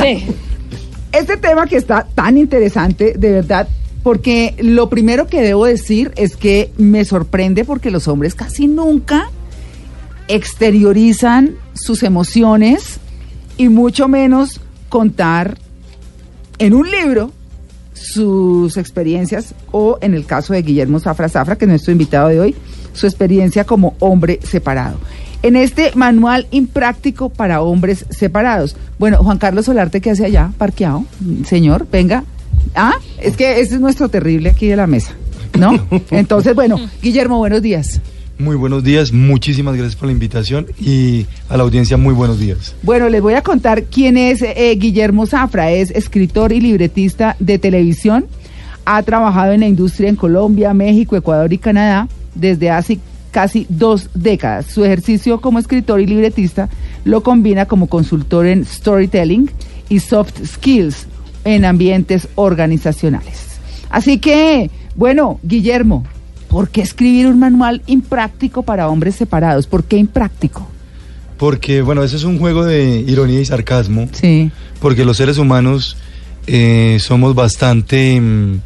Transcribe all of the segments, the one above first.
Sí. Este tema que está tan interesante, de verdad, porque lo primero que debo decir es que me sorprende porque los hombres casi nunca exteriorizan sus emociones y mucho menos contar en un libro sus experiencias o en el caso de Guillermo Zafra Zafra, que es nuestro invitado de hoy, su experiencia como hombre separado. En este manual impráctico para hombres separados. Bueno, Juan Carlos Solarte, ¿qué hace allá? Parqueado. Señor, venga. Ah, es que ese es nuestro terrible aquí de la mesa, ¿no? Entonces, bueno, Guillermo, buenos días. Muy buenos días, muchísimas gracias por la invitación y a la audiencia muy buenos días. Bueno, les voy a contar quién es eh, Guillermo Zafra, es escritor y libretista de televisión, ha trabajado en la industria en Colombia, México, Ecuador y Canadá desde hace casi dos décadas. Su ejercicio como escritor y libretista lo combina como consultor en storytelling y soft skills en ambientes organizacionales. Así que, bueno, Guillermo, ¿por qué escribir un manual impráctico para hombres separados? ¿Por qué impráctico? Porque, bueno, eso es un juego de ironía y sarcasmo. Sí. Porque los seres humanos eh, somos bastante, mm,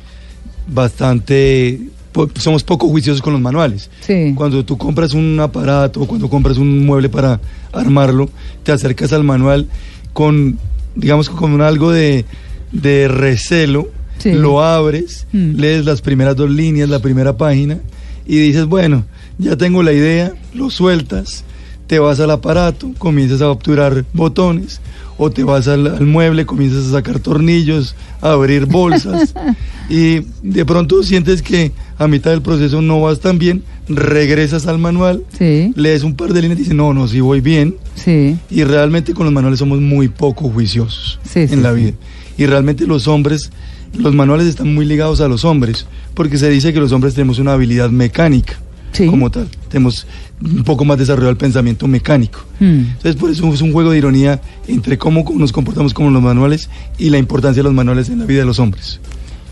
bastante, po- somos poco juiciosos con los manuales. Sí. Cuando tú compras un aparato o cuando compras un mueble para armarlo, te acercas al manual con, digamos, con algo de, de recelo, Sí. lo abres, Mm. lees las primeras dos líneas, la primera página, y dices, bueno, ya tengo la idea, lo sueltas, te vas al aparato, comienzas a obturar botones, o te vas al, al mueble, comienzas a sacar tornillos, a abrir bolsas, y de pronto sientes que a mitad del proceso no vas tan bien, regresas al manual, Sí, lees un par de líneas y dices, no, no, sí voy bien, sí. y realmente con los manuales somos muy poco juiciosos Sí, en la vida. Y realmente los hombres, los manuales están muy ligados a los hombres, porque se dice que los hombres tenemos una habilidad mecánica Sí. como tal. Tenemos un poco más desarrollado el pensamiento mecánico. Mm. Entonces, por eso es un juego de ironía entre cómo nos comportamos con los manuales y la importancia de los manuales en la vida de los hombres.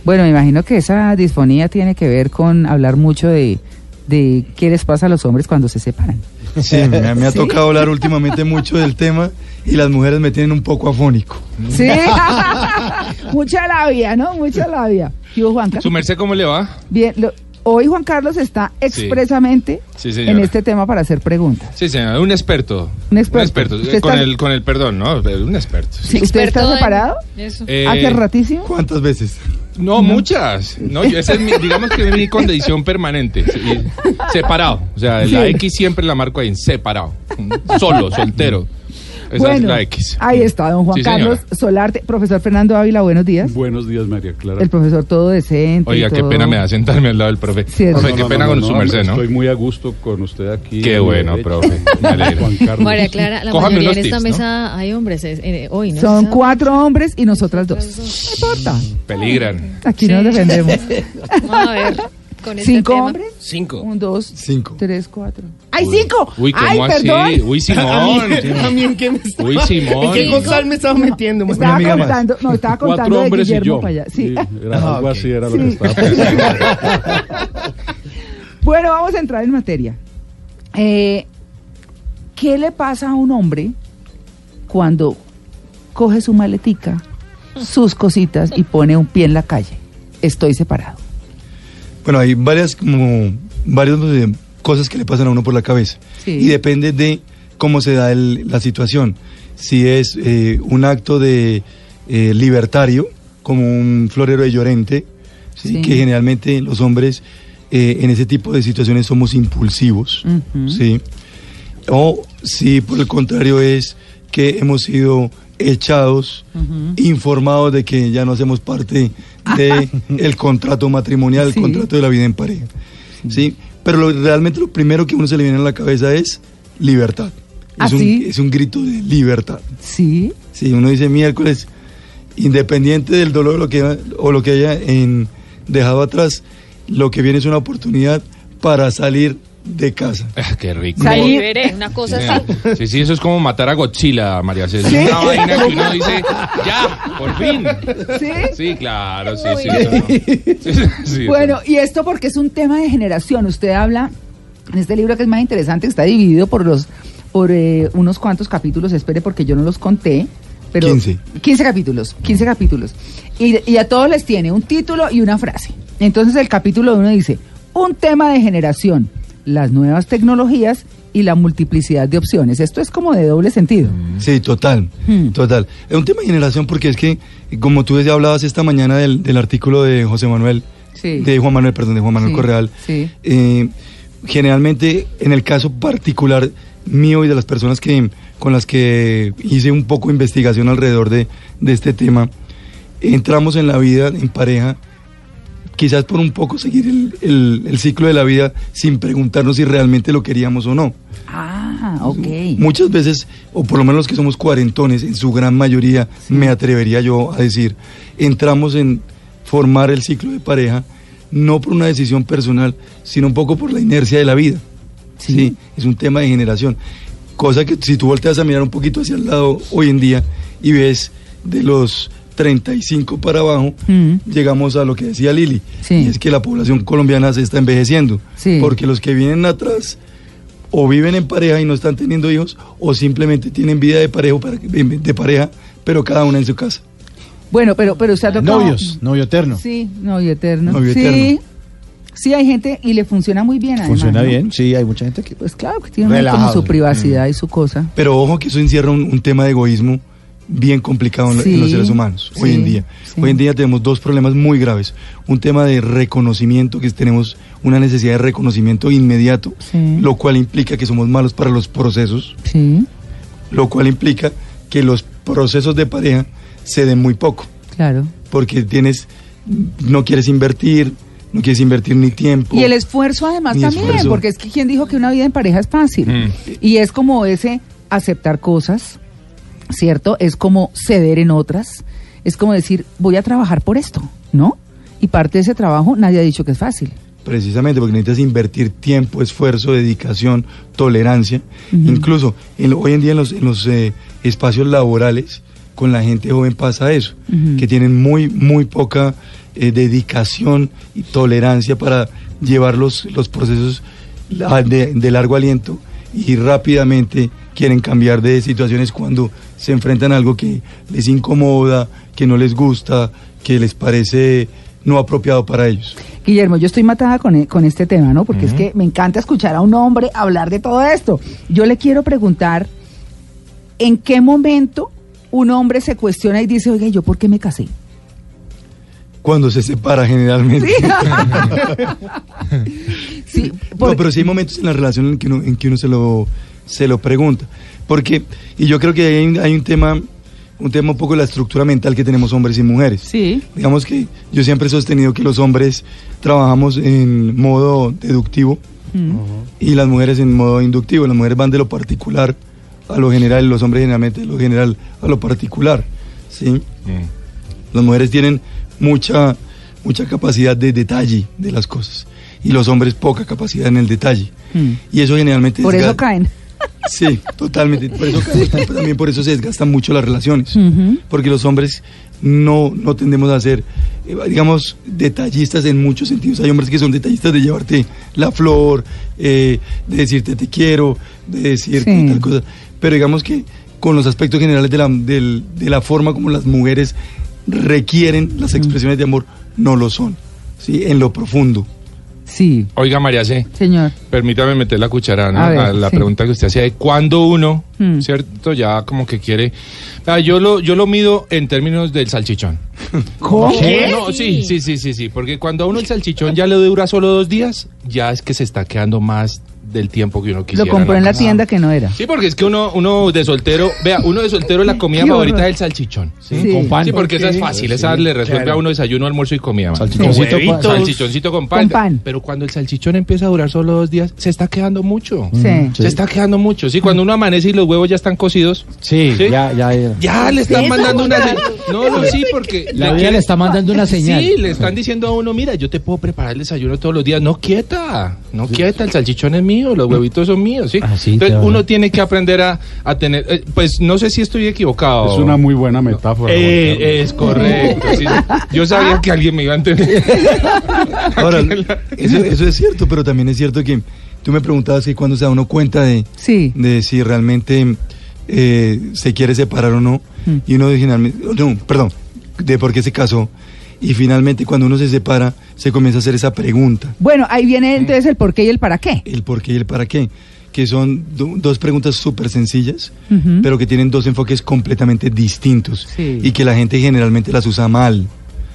Bueno, me imagino que esa disfonía tiene que ver con hablar mucho de, de qué les pasa a los hombres cuando se separan. Sí, me, me ha ¿Sí? tocado hablar últimamente mucho del tema y las mujeres me tienen un poco afónico. Sí, mucha labia, ¿no? Mucha labia. ¿Y vos, Juanca? ¿Su merced cómo le va? Bien, lo- hoy Juan Carlos está expresamente Sí, en este tema para hacer preguntas. Sí, señor, un experto. Un experto. ¿Usted Eh, Con, está- el, con el perdón, ¿no? Un experto. sí. ¿Usted está Experto en separado? Eso. Eh, ¿Hace ratísimo? ¿Cuántas veces? No, muchas. No, yo, esa es mi, digamos que es mi condición permanente. sí, separado. O sea, la Sí. X siempre la marco ahí en separado. Solo, soltero. Esa es bueno, la X. ahí está, don Juan Sí, Carlos. Solarte. Profesor Fernando Ávila, buenos días. Buenos días, María Clara. El profesor todo decente. Oiga, qué pena me da sentarme al lado del profe. Sí, es profe, qué No, no, pena no, con no, su no, merced, ¿no? Estoy muy a gusto con usted aquí. Qué bueno, profe. Juan Carlos. María Clara, la Cójame mayoría en esta tips, ¿no? mesa hay hombres eh, eh, hoy, ¿no? Son cuatro hombres y nosotras dos. No importa. Peligran. Aquí Sí. nos defendemos. Vamos a ver. Con este ¿Cinco tema. hombres? Cinco. Un, dos, Cinco. tres, cuatro. ¡Ay, cinco! Uy, ¿cómo ¡Ay, así? perdón! Uy, ¿A Simón. mí, a mí en qué me estaba, Uy, Simón. ¿En qué cosal me estaba metiendo? Estaba contando, no, estaba contando Cuatro de hombres y Guillermo yo. para allá. Sí. era Ah, algo así era lo que estaba pensando. Bueno, vamos a entrar en materia. Eh, ¿Qué le pasa a un hombre cuando coge su maletica, sus cositas y pone un pie en la calle? Estoy separado. Bueno, hay varias como varias eh, cosas que le pasan a uno por la cabeza Sí. y depende de cómo se da el- la situación. Si es eh, un acto de eh, libertario, como un florero de Llorente, ¿sí? Sí. que generalmente los hombres eh, en ese tipo de situaciones somos impulsivos. ¿sí? O si por el contrario es que hemos sido echados, informados de que ya no hacemos parte de el contrato matrimonial, Sí. el contrato de la vida en pareja. ¿sí? Pero lo- realmente lo primero que a uno se le viene a la cabeza es libertad. ¿Ah, es, un, sí? es un grito de libertad. Sí. Sí, uno dice miércoles, independiente del dolor o lo que, o lo que haya en, dejado atrás, lo que viene es una oportunidad para salir de casa. Ah, Qué rico. Salir- Liberé, una cosa así. Sí, sí, eso es como matar a Godzilla, María César. ¿Sí? Una vaina que uno dice, ya, por fin. ¿Sí? Sí, claro, sí, sí. Sí, sí, sí, Bueno, y esto porque es un tema de generación. Usted habla en este libro que es más interesante, que está dividido por los por eh, unos cuantos capítulos, espere porque yo no los conté. pero 15. 15 capítulos, 15 capítulos. Y, y a todos les tiene un título y una frase. Entonces el capítulo uno dice, un tema de generación, las nuevas tecnologías y la multiplicidad de opciones. Esto es como de doble sentido. Sí, total, Hmm. total. Es un tema de generación porque es que, como tú ya hablabas esta mañana del, del artículo de José Manuel, Sí. de Juan Manuel, perdón, de Juan Manuel Sí, Correal, sí. eh, generalmente en el caso particular mío y de las personas que con las que hice un poco de investigación alrededor de, de este tema, entramos en la vida en pareja quizás por un poco seguir el, el- el ciclo de la vida sin preguntarnos si realmente lo queríamos o no. Ah, ok. Muchas veces, o por lo menos los que somos cuarentones, en su gran mayoría, me atrevería yo a decir, entramos en formar el ciclo de pareja, no por una decisión personal, sino un poco por la inercia de la vida. Sí. Sí, es un tema de generación. Cosa que si tú volteas a mirar un poquito hacia el lado hoy en día y ves de los 35 para abajo, Mm. llegamos a lo que decía Lili, Sí. y es que la población colombiana se está envejeciendo, Sí. porque los que vienen atrás o viven en pareja y no están teniendo hijos, o simplemente tienen vida de pareja, para- de de pareja pero cada una en su casa. Bueno, pero, pero usted ha tocado... Novios, novio eterno. Sí, novio eterno. Novio sí. eterno. Sí, hay gente y le funciona muy bien. además, Funciona ¿no? bien, sí, hay mucha gente que... Pues claro, que tiene como su privacidad y su cosa. Pero ojo que eso encierra un, un tema de egoísmo bien complicado en, los seres humanos hoy en día. sí. Hoy en día tenemos dos problemas muy graves. Un tema de reconocimiento, que tenemos una necesidad de reconocimiento inmediato, Sí. lo cual implica que somos malos para los procesos, Sí, lo cual implica que los procesos de pareja se den muy poco, claro. porque tienes, no quieres invertir, no quieres invertir ni tiempo. Y el esfuerzo además también, esfuerzo. porque es que quien dijo que una vida en pareja es fácil. Mm. Y es como ese aceptar cosas, ¿cierto? Es como ceder en otras. Es como decir, voy a trabajar por esto, ¿no? Y parte de ese trabajo nadie ha dicho que es fácil. Precisamente porque necesitas invertir tiempo, esfuerzo, dedicación, tolerancia. Incluso en hoy en día en los, en los eh, espacios laborales, con la gente joven pasa eso, que tienen muy, muy poca eh, dedicación y tolerancia para llevar los, los procesos de largo aliento y rápidamente quieren cambiar de situaciones cuando se enfrentan a algo que les incomoda, que no les gusta, que les parece no apropiado para ellos. Guillermo, yo estoy matada con, e- con este tema, ¿no? Porque es que me encanta escuchar a un hombre hablar de todo esto. Yo le quiero preguntar, ¿en qué momento un hombre se cuestiona y dice, oiga, ¿y ¿yo por qué me casé? Cuando se separa generalmente. Sí, por- No, pero sí hay momentos en la relación en que uno, en que uno se lo se lo pregunta. Porque, y yo creo que hay, un- hay un tema, un tema un poco de la estructura mental que tenemos hombres y mujeres. Sí. Digamos que yo siempre he sostenido que los hombres trabajamos en modo deductivo Mm. y las mujeres en modo inductivo. Las mujeres van de lo particular a lo general y los hombres generalmente de lo general a lo particular. ¿sí? Mm. Las mujeres tienen mucha, mucha capacidad de detalle de las cosas y los hombres poca capacidad en el detalle. Mm. Y eso generalmente... Por eso caen. Sí, totalmente. Por eso también por eso se desgastan mucho las relaciones. Ujú. Porque los hombres no, no tendemos a ser, eh, digamos, detallistas en muchos sentidos. Hay hombres que son detallistas de llevarte la flor, eh, de decirte te quiero, de decirte Sí. tal cosa. Pero digamos que con los aspectos generales de la, del- de la forma como las mujeres requieren las expresiones de amor, no lo son. ¿sí? En lo profundo. Sí, Oiga, María C., señor. permítame meter la cuchara ¿no? A ver, a la sí. pregunta que usted hacía de cuándo uno, Hmm. ¿cierto? Ya como que quiere... Ah, yo, lo, yo lo mido en términos del salchichón. ¿Cómo? No, sí, sí, sí, sí, sí, porque cuando a uno el salchichón ya le dura solo dos días, ya es que se está quedando más del tiempo que uno quisiera. Lo compró en la tienda que no era. Sí, porque es que uno, uno de soltero, vea, uno de soltero la comida favorita es el salchichón. Sí, Sí. Con pan. Sí, porque esa es fácil, esa le resuelve claro. a uno desayuno, almuerzo y comida. man. Salchichoncito Con salchichoncito con pan. Con pan. Pero cuando el salchichón empieza a durar solo dos días, se está quedando mucho. Sí. Mm, Se está quedando mucho. Sí, cuando uno amanece y los huevos ya están cocidos, Sí, ¿Sí? ya, ya. ya. ya le están mandando una señal. No, no, sí, porque La vida le está mandando una señal. Sí, le están diciendo a uno, mira, yo te puedo preparar el desayuno todos los días. No quieta, no quieta, el salchichón es mío, los huevitos son míos, ¿sí? Ah, Entonces uno tiene que aprender a, a tener, eh, pues no sé si estoy equivocado. Es una muy buena metáfora. Eh, es correcto. sí. Yo sabía que alguien me iba a entender. Ahora, eso, eso es cierto, pero también es cierto que tú me preguntabas que cuando se da uno cuenta de, Sí. de si realmente eh, se quiere separar o no, Mm. y uno finalmente, no, perdón, de por qué se casó, y finalmente cuando uno se separa, se comienza a hacer esa pregunta, Bueno, ahí viene entonces el por qué y el para qué. el por qué y el para qué, que son do- dos preguntas súper sencillas, pero que tienen dos enfoques completamente distintos, Sí. y que la gente generalmente las usa mal,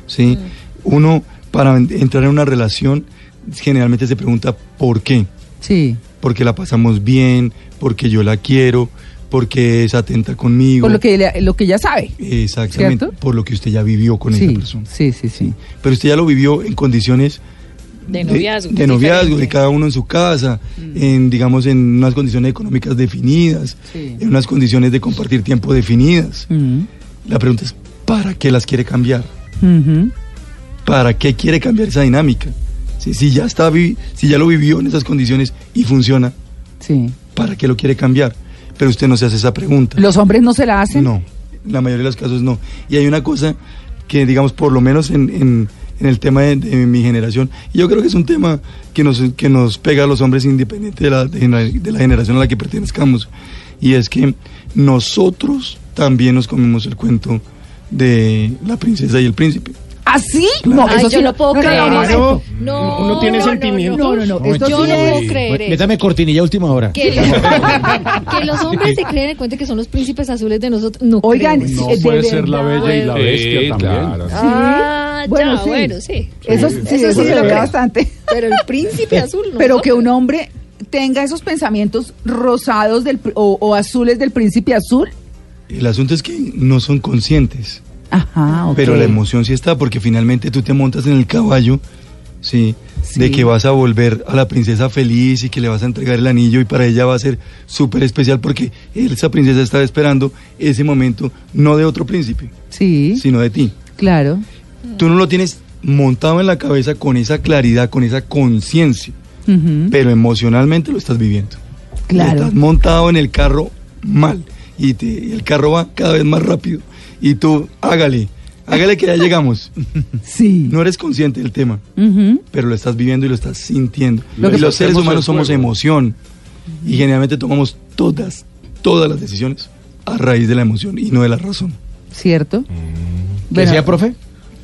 ¿sí? Uno, para en- entrar en una relación, generalmente se pregunta por qué, Sí. porque la pasamos bien, porque yo la quiero, porque es atenta conmigo. Por lo que, le- lo que ya sabe. Exactamente, ¿Cierto? por lo que usted ya vivió con sí, esa persona. sí, sí, sí. Pero usted ya lo vivió en condiciones De noviazgo. de, es noviazgo, de cada uno en su casa, en digamos en unas condiciones económicas definidas, Sí. en unas condiciones de compartir tiempo definidas. Mm. La pregunta es ¿para qué las quiere cambiar? Ujú. ¿Para qué quiere cambiar esa dinámica? Si, si ya está si ya lo vivió en esas condiciones y funciona, Sí. ¿para qué lo quiere cambiar? Pero usted no se hace esa pregunta. ¿Los hombres no se la hacen? No, en la mayoría de los casos no. Y hay una cosa que, digamos, por lo menos en, en- en el tema de, de mi generación, y yo creo que es un tema que nos, que nos pega a los hombres independiente de la, de, la- de la generación a la que pertenezcamos, y es que nosotros también nos comemos el cuento de la princesa y el príncipe. ¿Ah, sí? Ay, yo sí no puedo creer no, eso. No, Uno tiene no, no, sentimientos. No, no, no. Esto Yo sí no puedo es- creer eso. Métame cortinilla última hora. Que, que los hombres se creen en cuenta que son los príncipes azules de nosotros. No Oigan, creo. sí, No de puede ser la bella y la Sí, bestia también. claro. Ah, Bueno, ya, sí. bueno, sí. Eso, sí, Eso eso sí se lo ve creo. bastante. Pero el príncipe azul no. Pero que un hombre tenga esos pensamientos rosados del, pr- o, o azules del príncipe azul. El asunto es que no son conscientes. Ajá. Pero la emoción sí está porque finalmente tú te montas en el caballo, ¿sí? Sí. De que vas a volver a la princesa feliz y que le vas a entregar el anillo y para ella va a ser súper especial porque esa princesa está esperando ese momento no de otro príncipe, Sí, sino de ti. claro. Tú no lo tienes montado en la cabeza con esa claridad, con esa conciencia, pero emocionalmente lo estás viviendo. Claro. Estás montado en el carro mal y, te- y el carro va cada vez más rápido y tú hágale, hágale que ya llegamos. Sí. No eres consciente del tema, pero lo estás viviendo y lo estás sintiendo. Lo y los seres humanos somos emoción y generalmente tomamos todas, todas las decisiones a raíz de la emoción y no de la razón. ¿Cierto? ¿Qué Bueno, decía, profe?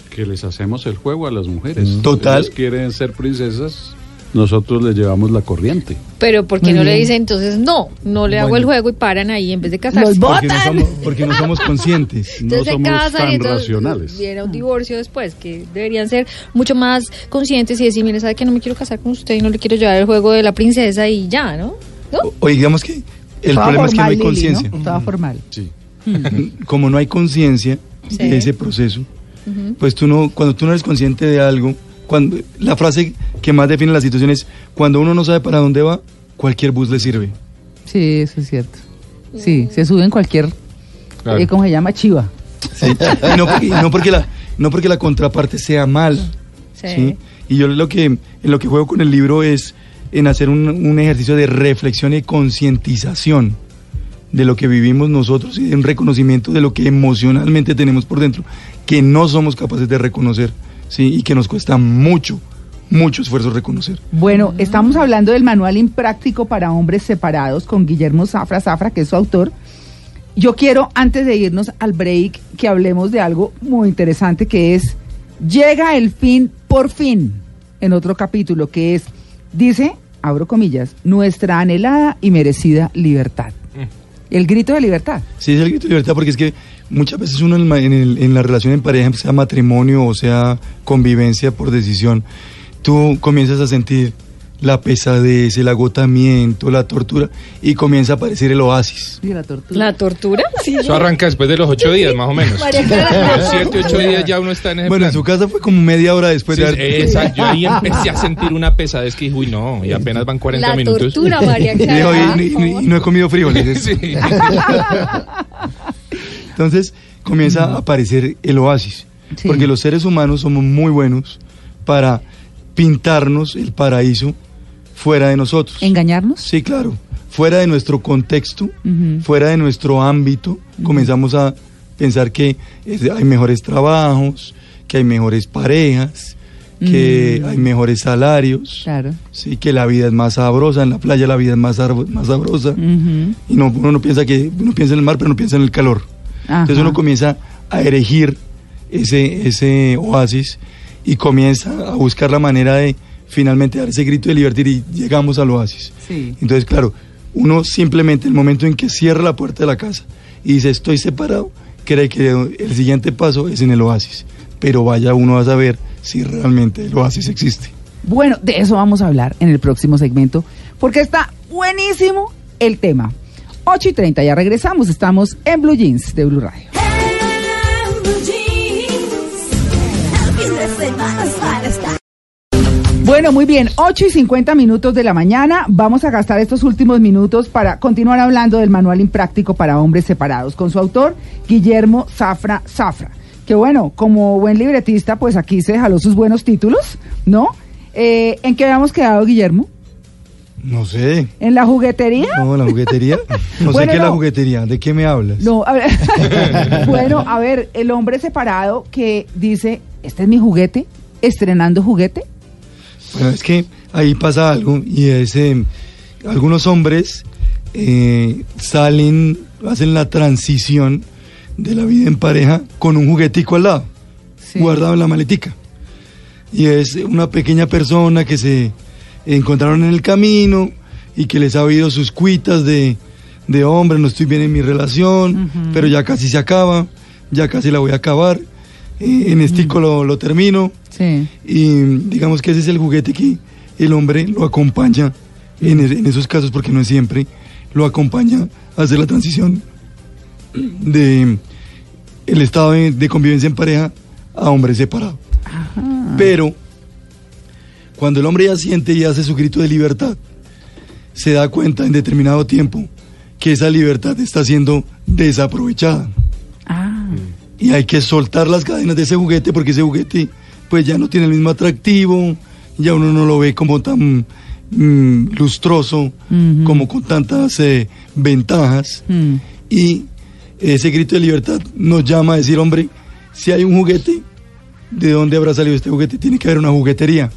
Que les hacemos el juego a las mujeres. Total. Ellas quieren ser princesas, nosotros les llevamos la corriente. Pero ¿por qué Muy no le dicen entonces no? No le hago Bueno. el juego y paran ahí en vez de casarse. Los Porque no somos, porque no somos conscientes. No Entonces se somos casan tan y entonces racionales. viene un divorcio después, que deberían ser mucho más conscientes y decir, mire, sabe que no me quiero casar con usted y no le quiero llevar el juego de la princesa y ya, ¿no? ¿No? O, o digamos que el toda problema es que no hay conciencia. ¿no? Toda formal. Sí. Como no hay conciencia Sí. de ese proceso, pues tú no, cuando tú no eres consciente de algo, cuando la frase que más define la situación es cuando uno no sabe para dónde va, cualquier bus le sirve. Sí, eso es cierto. Sí, se sube en cualquier, Claro. eh, ¿cómo se llama? Chiva. ¿sí? Y, no, y no porque la, no porque la contraparte sea mala. Sí. ¿sí? Y yo lo que, en lo que juego con el libro es en hacer un, un ejercicio de reflexión y concientización de lo que vivimos nosotros y de un reconocimiento de lo que emocionalmente tenemos por dentro, que no somos capaces de reconocer, ¿sí? Y que nos cuesta mucho, mucho esfuerzo reconocer. Bueno, estamos hablando del manual impráctico para hombres separados con Guillermo Zafra Zafra, que es su autor. Yo quiero, antes de irnos al break, que hablemos de algo muy interesante que es Llega el fin por fin, en otro capítulo, que es, dice, abro comillas, nuestra anhelada y merecida libertad. El grito de libertad. Sí, es el grito de libertad porque es que muchas veces uno en, el en el- en la relación en pareja, sea matrimonio o sea convivencia por decisión, tú comienzas a sentir la pesadez, el agotamiento, la tortura y comienza a aparecer el oasis. La tortura. ¿La tortura? Sí. Eso arranca después de los ocho días, más o menos. María Clara. Los siete, ocho días ya uno está en ese Bueno, en su casa fue como media hora después Sí, de exacto. Yo ahí empecé a sentir una pesadez que dije, uy, no, y apenas van 40 La minutos. tortura, María Clara. "Y- y- y- y no he comido frijoles. Sí. Entonces comienza a aparecer el oasis, Sí. porque los seres humanos somos muy buenos para pintarnos el paraíso fuera de nosotros. ¿Engañarnos? Sí, claro. Fuera de nuestro contexto, fuera de nuestro ámbito, comenzamos a pensar que hay mejores trabajos, que hay mejores parejas, que hay mejores salarios, Claro. sí, que la vida es más sabrosa, en la playa la vida es más, más sabrosa. Y no, uno no piensa que uno piensa en el mar, pero no piensa en el calor. Entonces uno comienza a erigir ese, ese oasis y comienza a buscar la manera de finalmente dar ese grito de libertad y llegamos al oasis. Sí. Entonces, claro, uno simplemente el momento en que cierra la puerta de la casa y dice estoy separado, cree que el siguiente paso es en el oasis. Pero vaya uno a saber si realmente el oasis existe. Bueno, de eso vamos a hablar en el próximo segmento, porque está buenísimo el tema. 8 y 30, ya regresamos, estamos en Blue Jeans de Blue Radio. Bueno, muy bien, 8 y 50 minutos de la mañana. Vamos a gastar estos últimos minutos para continuar hablando del manual impráctico para hombres separados con su autor, Guillermo Zafra Zafra. Que bueno, como buen libretista, pues aquí se jaló sus buenos títulos, ¿no? Eh, ¿En qué habíamos quedado, Guillermo? No sé. ¿En la juguetería? No, la juguetería. No Bueno, sé qué es la juguetería. ¿De qué me hablas? No, a ver. bueno, a ver, el hombre separado que dice, este es mi juguete, estrenando juguete. Bueno, es que ahí pasa algo y es eh, algunos hombres eh, salen, hacen la transición de la vida en pareja con un juguetico al lado, Sí. guardado en la maletica. Y es una pequeña persona que se encontraron en el camino y que les ha habido sus cuitas de, de hombre, no estoy bien en mi relación, pero ya casi se acaba, ya casi la voy a acabar, eh, en estico lo, lo termino. Sí. Y digamos que ese es el juguete que el hombre lo acompaña en, en esos casos, porque no es siempre, lo acompaña a hacer la transición de el estado de, de convivencia en pareja a hombre separado. Pero cuando el hombre ya siente y hace su grito de libertad, se da cuenta en determinado tiempo que esa libertad está siendo desaprovechada. Ah, y hay que soltar las cadenas de ese juguete porque ese juguete pues ya no tiene el mismo atractivo, ya uno no lo ve como tan mm, lustroso, como con tantas eh, ventajas. Mm, y ese grito de libertad nos llama a decir, hombre, si hay un juguete, ¿de dónde habrá salido este juguete? Tiene que haber una juguetería.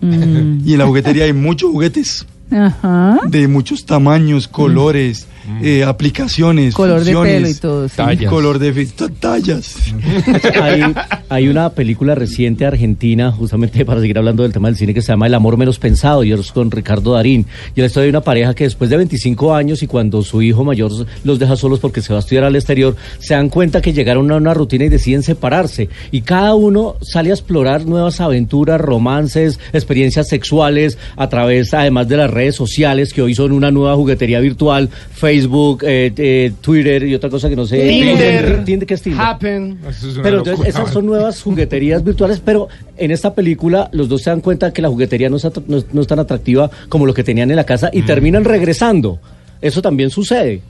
Mm. Y en la juguetería hay muchos juguetes Ajá. de muchos tamaños, colores, eh, aplicaciones, Color de pelo y todo. sí. Tallas. color de tallas. Hay, hay una película reciente argentina, justamente para seguir hablando del tema del cine, que se llama El amor menos pensado, y es con Ricardo Darín. Y la historia de una pareja que después de 25 años y cuando su hijo mayor los deja solos porque se va a estudiar al exterior, se dan cuenta que llegaron a una rutina y deciden separarse. Y cada uno sale a explorar nuevas aventuras, romances, experiencias sexuales, a través además de las redes sociales, que hoy son una nueva juguetería virtual, Facebook, eh, eh, Twitter y otra cosa que no sé. Tinder. Tinder, ¿qué es Tinder? Happen. Es una Pero entonces esas son nuevas jugueterías virtuales, pero en esta película los dos se dan cuenta que la juguetería no es, no es- no es tan atractiva como lo que tenían en la casa y terminan regresando. Eso también sucede.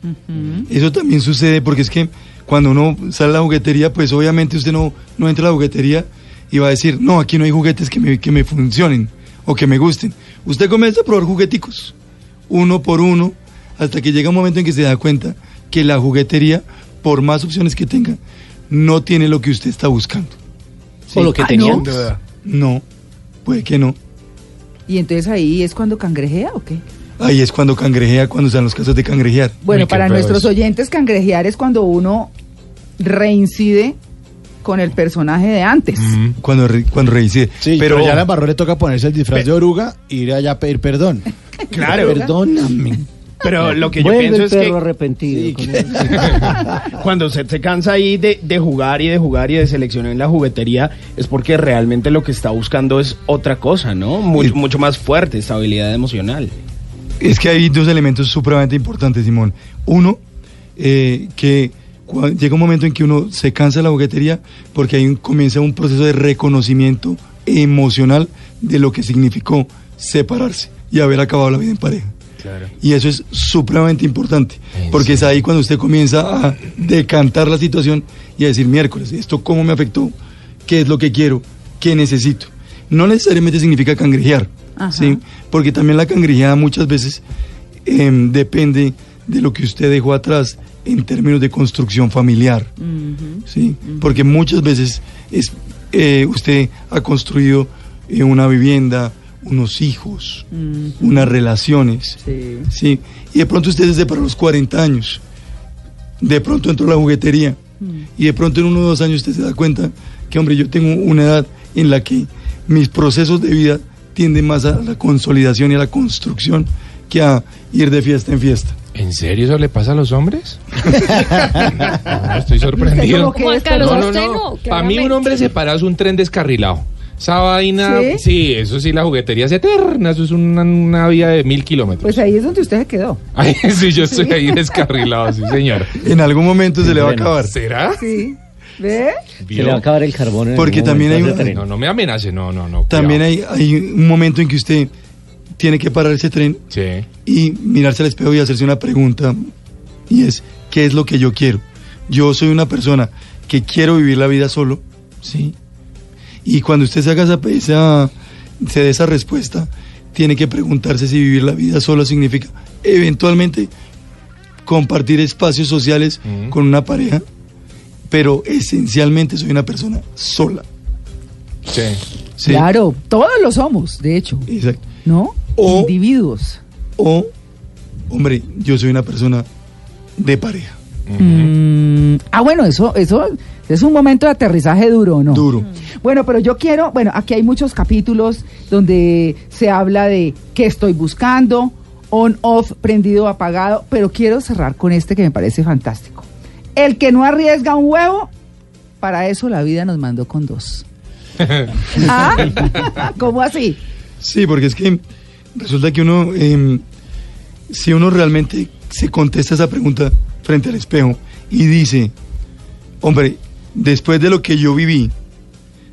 Eso también sucede porque es que cuando uno sale a la juguetería, pues obviamente usted no, no entra a la juguetería y va a decir, no, aquí no hay juguetes que me, que me funcionen o que me gusten. Usted comienza a probar jugueticos, uno por uno, hasta que llega un momento en que se da cuenta que la juguetería, por más opciones que tenga, no tiene lo que usted está buscando. O lo que Ah, tenían. No, puede que no. Y entonces ahí es cuando cangrejea o qué? Ahí es cuando cangrejea, cuando están los casos de cangrejear. Bueno, para nuestros eso. oyentes, cangrejear es cuando uno reincide con el personaje de antes. Mm. Cuando, re- cuando reincide. Sí, pero, ya a la embarró le toca ponerse el disfraz de oruga e ir allá a pedir perdón. Claro. Perdóname. Pero lo que yo Vuelve pienso el es que arrepentido. Sí, que- cuando usted se cansa ahí de, de jugar y de jugar y de seleccionar en la juguetería, es porque realmente lo que está buscando es otra cosa, ¿no? Mu- Sí. mucho más fuerte, estabilidad emocional. Es que hay dos elementos supremamente importantes, Simón. Uno, eh, que llega un momento en que uno se cansa de la juguetería porque ahí un- comienza un proceso de reconocimiento emocional de lo que significó separarse y haber acabado la vida en pareja. Y eso es supremamente importante, porque es ahí cuando usted comienza a decantar la situación y a decir, miércoles, ¿esto cómo me afectó? ¿Qué es lo que quiero? ¿Qué necesito? No necesariamente significa cangrejear, Ajá. ¿sí? Porque también la cangrejeada muchas veces em, depende de lo que usted dejó atrás en términos de construcción familiar. ¿sí? Porque muchas veces es, eh, usted ha construido eh, una vivienda, unos hijos, unas relaciones. Sí. Sí, y de pronto usted desde para los 40 años, de pronto entró a la juguetería y de pronto en uno o dos años usted se da cuenta que, hombre, yo tengo una edad en la que mis procesos de vida tienden más a la consolidación y a la construcción que a ir de fiesta en fiesta. ¿En serio eso le pasa a los hombres? No, estoy sorprendido. Juan Carlos, No, no, no. Para mí un hombre separado es un tren descarrilado. Esa vaina, ¿Sí? ¿Sí? eso sí, la juguetería es eterna, eso es una, una vía de mil kilómetros. Pues ahí es donde usted se quedó. Ay, sí, yo estoy ahí descarrilado, sí, señor. En algún momento se le va a acabar. ¿Será? Sí. ¿Ve? Se le va a acabar el carbón en Porque también hay tren. No, no me amenace, no, no, no. También hay, hay un momento en que usted tiene que parar ese tren Sí. y mirarse al espejo y hacerse una pregunta y es ¿qué es lo que yo quiero? Yo soy una persona que quiero vivir la vida solo, ¿sí? Y cuando usted se haga esa, esa se dé esa respuesta, tiene que preguntarse si vivir la vida solo significa eventualmente compartir espacios sociales con una pareja, pero esencialmente soy una persona sola. Sí. ¿sí? Claro, todos lo somos, de hecho, Exacto. ¿no? O- Individuos. O, hombre, yo soy una persona de pareja. Mm, ah, bueno, eso, eso es un momento de aterrizaje duro, ¿no? Duro. Bueno, pero yo quiero, bueno, aquí hay muchos capítulos donde se habla de qué estoy buscando, on, off, prendido, apagado, pero quiero cerrar con este que me parece fantástico. El que no arriesga un huevo, para eso la vida nos mandó con dos. ¿Ah? ¿Cómo así? Sí, porque es que resulta que uno, em, si uno realmente se contesta esa pregunta frente al espejo y dice, hombre, después de lo que yo viví,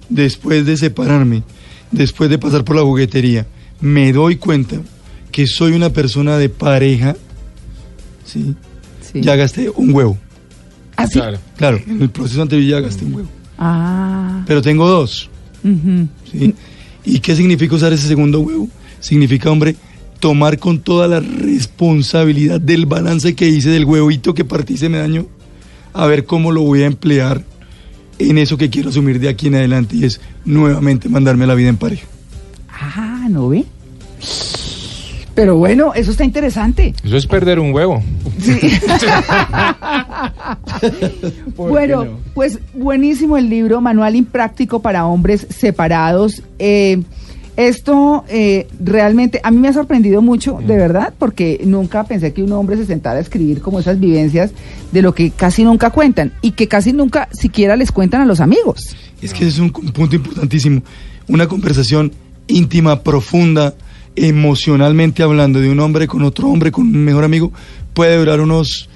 después de separarme, después de pasar por la juguetería, me doy cuenta que soy una persona de pareja, ¿sí? Sí. Ya gasté un huevo. ¿Así? Claro. Claro, en el proceso anterior ya gasté un huevo. Ah. Pero tengo dos. ¿sí? ¿Y qué significa usar ese segundo huevo? Significa, hombre, tomar con toda la responsabilidad del balance que hice del huevito que partí se me dañó, a ver cómo lo voy a emplear en eso que quiero asumir de aquí en adelante y es nuevamente mandarme la vida en pareja. Ah, ¿no ve? Pero bueno, eso está interesante. Eso es perder un huevo. Bueno, pues buenísimo el libro, Manual Impráctico para Hombres Separados. Eh, esto eh, realmente a mí me ha sorprendido mucho, de verdad, porque nunca pensé que un hombre se sentara a escribir como esas vivencias de lo que casi nunca cuentan y que casi nunca siquiera les cuentan a los amigos. Es que ese es un un punto importantísimo. Una conversación íntima, profunda, emocionalmente hablando de un hombre con otro hombre, con un mejor amigo, puede durar unos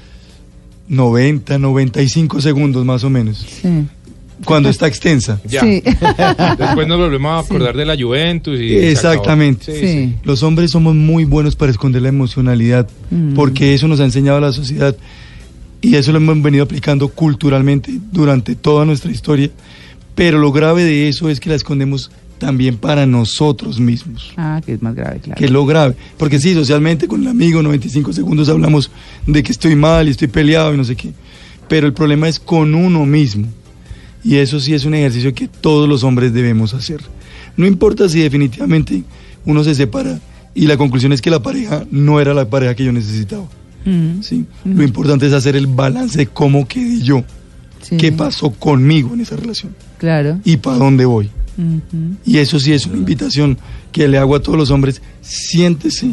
90, 95 segundos más o menos, Sí. Cuando está extensa. Ya. Sí. Después nos volvemos a acordar de la Juventus y Exactamente. Sí, sí. Sí. Los hombres somos muy buenos para esconder la emocionalidad, Mm. porque eso nos ha enseñado la sociedad y eso lo hemos venido aplicando culturalmente durante toda nuestra historia. Pero lo grave de eso es que la escondemos también para nosotros mismos, Ah, que es más grave, claro. que es lo grave. Porque sí, socialmente con el amigo 95 segundos hablamos de que estoy mal y estoy peleado y no sé qué. Pero el problema es con uno mismo. Y eso sí es un ejercicio que todos los hombres debemos hacer. No importa si definitivamente uno se separa y la conclusión es que la pareja no era la pareja que yo necesitaba. Mm, ¿sí? Lo importante es hacer el balance de cómo quedé yo, sí, qué pasó conmigo en esa relación Claro. y para dónde voy. Y eso sí es una invitación que le hago a todos los hombres. Siéntese,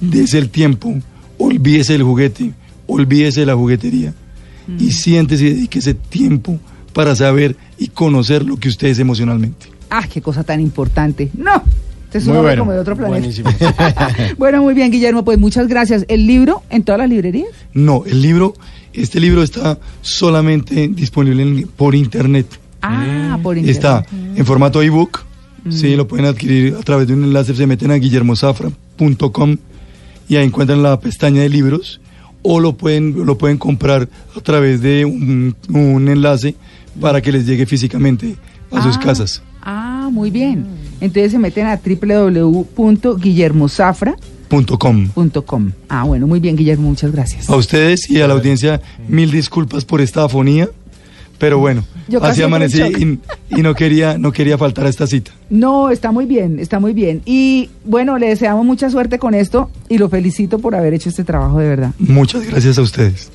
dése el tiempo, olvídese del juguete, olvídese de la juguetería y siéntese y dedíquese tiempo para saber y conocer lo que usted es emocionalmente. Ah, qué cosa tan importante. No, este es Muy bueno. como de otro planeta. Buenísimo. bueno, muy bien, Guillermo, pues muchas gracias. ¿El libro en todas las librerías? No, el libro, este libro está solamente disponible en- por internet. Ah, por internet. Está en formato ebook. Sí, lo pueden adquirir a través de un enlace. Se meten a guillermosafra.com y ahí encuentran la pestaña de libros. O lo pueden, lo pueden comprar a través de un, un enlace para que les llegue físicamente a sus Ah, casas. Ah, muy bien. Entonces se meten a www.guillermosafra.com. Punto com. Ah, bueno, muy bien, Guillermo, muchas gracias. A ustedes y a la audiencia, mil disculpas por esta afonía. Pero bueno, Yo así amanecí in- y no quería, no quería faltar a esta cita. No, está muy bien, está muy bien. Y bueno, le deseamos mucha suerte con esto y lo felicito por haber hecho este trabajo de verdad. Muchas gracias a ustedes.